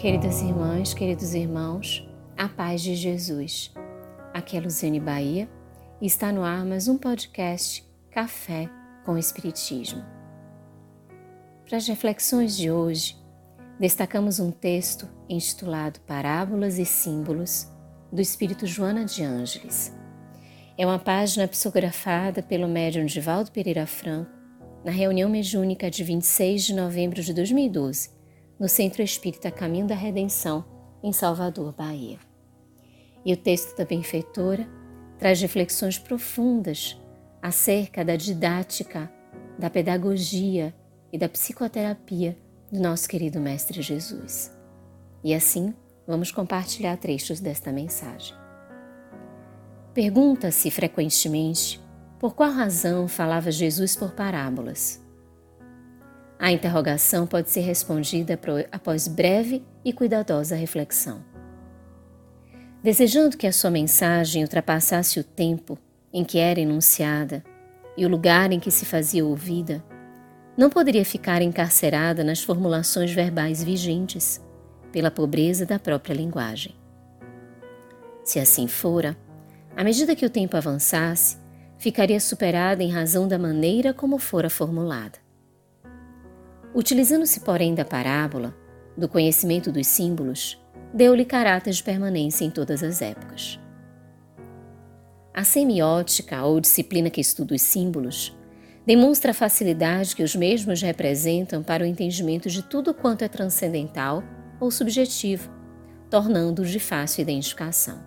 Queridas irmãs, queridos irmãos, a paz de Jesus. Aqui é Luciane Bahia e está no ar mais um podcast Café com Espiritismo. Para as reflexões de hoje, destacamos um texto intitulado Parábolas e Símbolos do Espírito Joana de Ângeles. É uma página psicografada pelo médium Divaldo Pereira Franco na reunião mediúnica de 26 de novembro de 2012 no Centro Espírita Caminho da Redenção, em Salvador, Bahia. E o texto da benfeitora traz reflexões profundas acerca da didática, da pedagogia e da psicoterapia do nosso querido Mestre Jesus. E assim, vamos compartilhar trechos desta mensagem. Pergunta-se frequentemente por qual razão falava Jesus por parábolas. A interrogação pode ser respondida após breve e cuidadosa reflexão. Desejando que a sua mensagem ultrapassasse o tempo em que era enunciada e o lugar em que se fazia ouvida, não poderia ficar encarcerada nas formulações verbais vigentes, pela pobreza da própria linguagem. Se assim fora, à medida que o tempo avançasse, ficaria superada em razão da maneira como fora formulada. Utilizando-se, porém, da parábola, do conhecimento dos símbolos, deu-lhe caráter de permanência em todas as épocas. A semiótica, ou disciplina que estuda os símbolos, demonstra a facilidade que os mesmos representam para o entendimento de tudo quanto é transcendental ou subjetivo, tornando-os de fácil identificação.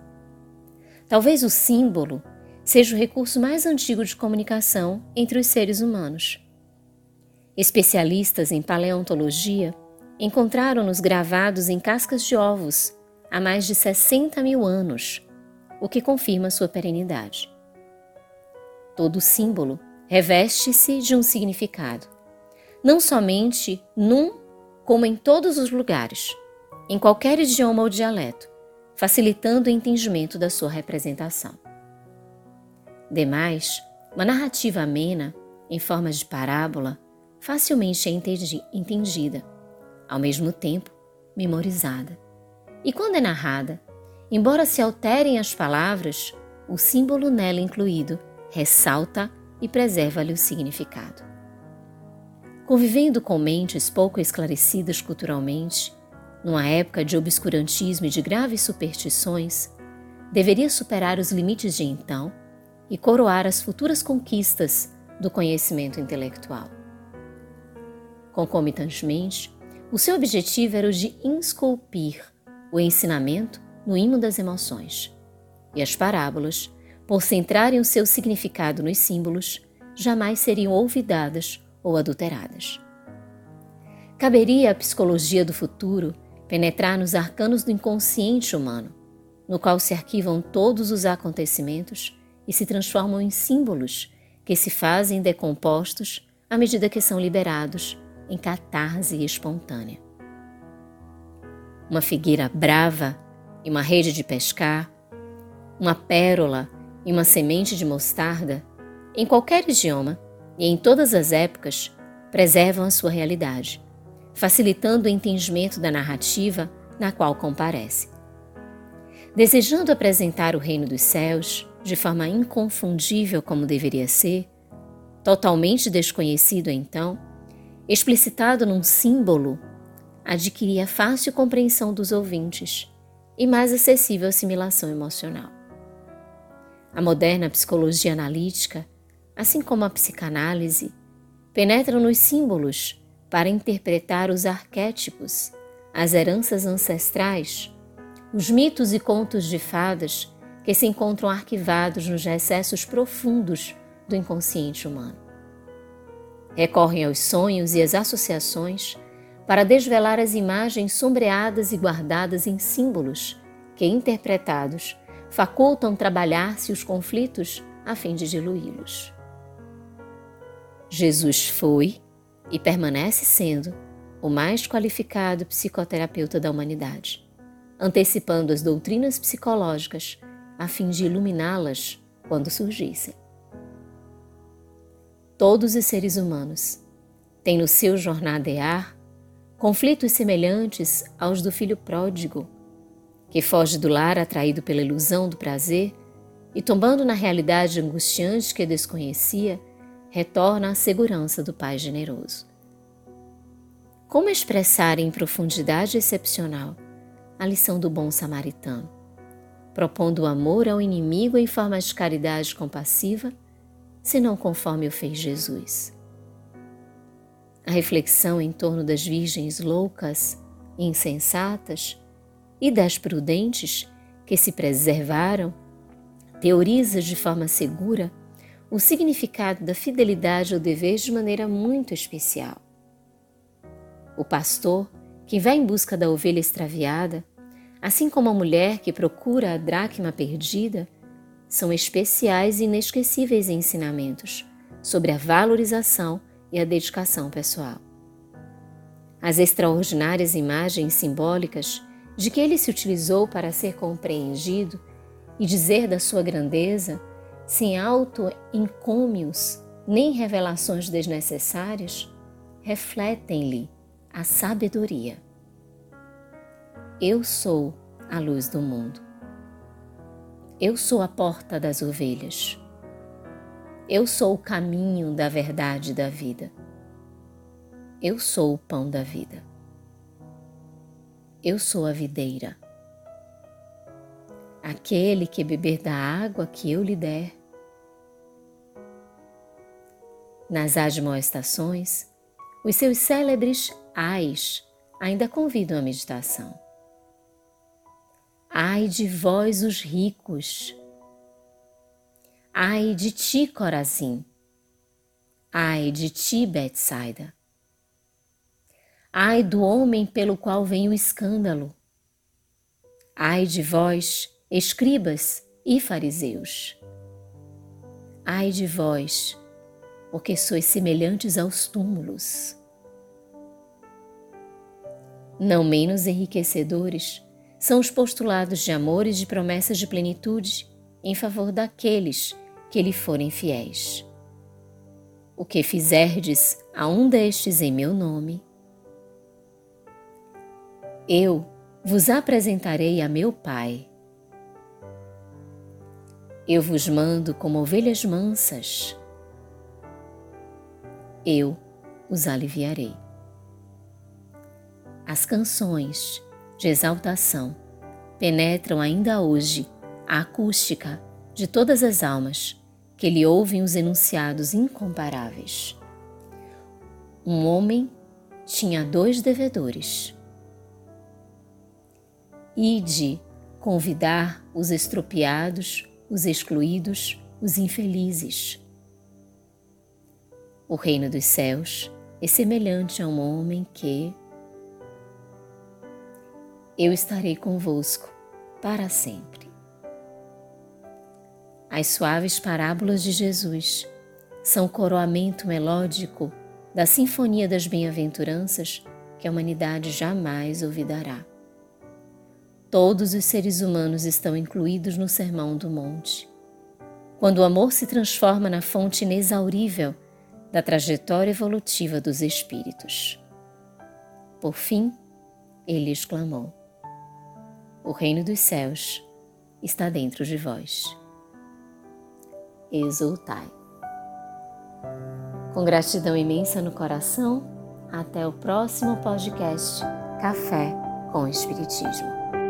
Talvez o símbolo seja o recurso mais antigo de comunicação entre os seres humanos. Especialistas em paleontologia encontraram-nos gravados em cascas de ovos há mais de 60 mil anos, o que confirma sua perenidade. Todo símbolo reveste-se de um significado, não somente num, como em todos os lugares, em qualquer idioma ou dialeto, facilitando o entendimento da sua representação. Demais, uma narrativa amena, em forma de parábola, facilmente entendida, ao mesmo tempo memorizada. E quando é narrada, embora se alterem as palavras, o símbolo nela incluído ressalta e preserva-lhe o significado. Convivendo com mentes pouco esclarecidas culturalmente, numa época de obscurantismo e de graves superstições, deveria superar os limites de então e coroar as futuras conquistas do conhecimento intelectual. Concomitantemente, o seu objetivo era o de insculpir o ensinamento no imo das emoções. E as parábolas, por centrarem o seu significado nos símbolos, jamais seriam olvidadas ou adulteradas. Caberia à psicologia do futuro penetrar nos arcanos do inconsciente humano, no qual se arquivam todos os acontecimentos e se transformam em símbolos que se fazem decompostos à medida que são liberados em catarse espontânea. Uma figueira brava e uma rede de pescar, uma pérola e uma semente de mostarda, em qualquer idioma e em todas as épocas, preservam a sua realidade, facilitando o entendimento da narrativa na qual comparece. Desejando apresentar o reino dos céus de forma inconfundível como deveria ser, totalmente desconhecido então, explicitado num símbolo, adquiria fácil compreensão dos ouvintes e mais acessível assimilação emocional. A moderna psicologia analítica, assim como a psicanálise, penetram nos símbolos para interpretar os arquétipos, as heranças ancestrais, os mitos e contos de fadas que se encontram arquivados nos recessos profundos do inconsciente humano. Recorrem aos sonhos e às associações para desvelar as imagens sombreadas e guardadas em símbolos que, interpretados, facultam trabalhar-se os conflitos a fim de diluí-los. Jesus foi e permanece sendo o mais qualificado psicoterapeuta da humanidade, antecipando as doutrinas psicológicas a fim de iluminá-las quando surgissem. Todos os seres humanos têm no seu jornadear conflitos semelhantes aos do filho pródigo, que foge do lar atraído pela ilusão do prazer e, tombando na realidade angustiante que desconhecia, retorna à segurança do Pai generoso. Como expressar em profundidade excepcional a lição do bom samaritano, propondo o amor ao inimigo em forma de caridade compassiva, senão conforme o fez Jesus? A reflexão em torno das virgens loucas e insensatas e das prudentes que se preservaram teoriza de forma segura o significado da fidelidade ao dever de maneira muito especial. O pastor, que vai em busca da ovelha extraviada, assim como a mulher que procura a dracma perdida, são especiais e inesquecíveis ensinamentos sobre a valorização e a dedicação pessoal. As extraordinárias imagens simbólicas de que ele se utilizou para ser compreendido e dizer da sua grandeza, sem auto-encômios nem revelações desnecessárias, refletem-lhe a sabedoria. Eu sou a luz do mundo. Eu sou a porta das ovelhas. Eu sou o caminho da verdade da vida. Eu sou o pão da vida. Eu sou a videira. Aquele que beber da água que eu lhe der. Nas admoestações, os seus célebres ais ainda convidam à meditação. Ai de vós, os ricos! Ai de ti, Corazim! Ai de ti, Betsaida! Ai do homem pelo qual vem o escândalo! Ai de vós, escribas e fariseus! Ai de vós, porque sois semelhantes aos túmulos. Não menos enriquecedores são os postulados de amor e de promessas de plenitude em favor daqueles que lhe forem fiéis. O que fizerdes a um destes em meu nome, eu vos apresentarei a meu Pai. Eu vos mando como ovelhas mansas. Eu os aliviarei. As canções de exaltação penetram ainda hoje a acústica de todas as almas que lhe ouvem os enunciados incomparáveis. Um homem tinha dois devedores. Ide convidar os estropiados os excluídos, os infelizes. O reino dos céus é semelhante a um homem que eu estarei convosco para sempre. As suaves parábolas de Jesus são o coroamento melódico da sinfonia das bem-aventuranças que a humanidade jamais ouvidará. Todos os seres humanos estão incluídos no Sermão do Monte. Quando o amor se transforma na fonte inexaurível da trajetória evolutiva dos espíritos. Por fim, ele exclamou: O reino dos céus está dentro de vós. Exultai. Com gratidão imensa no coração, até o próximo podcast Café com Espiritismo.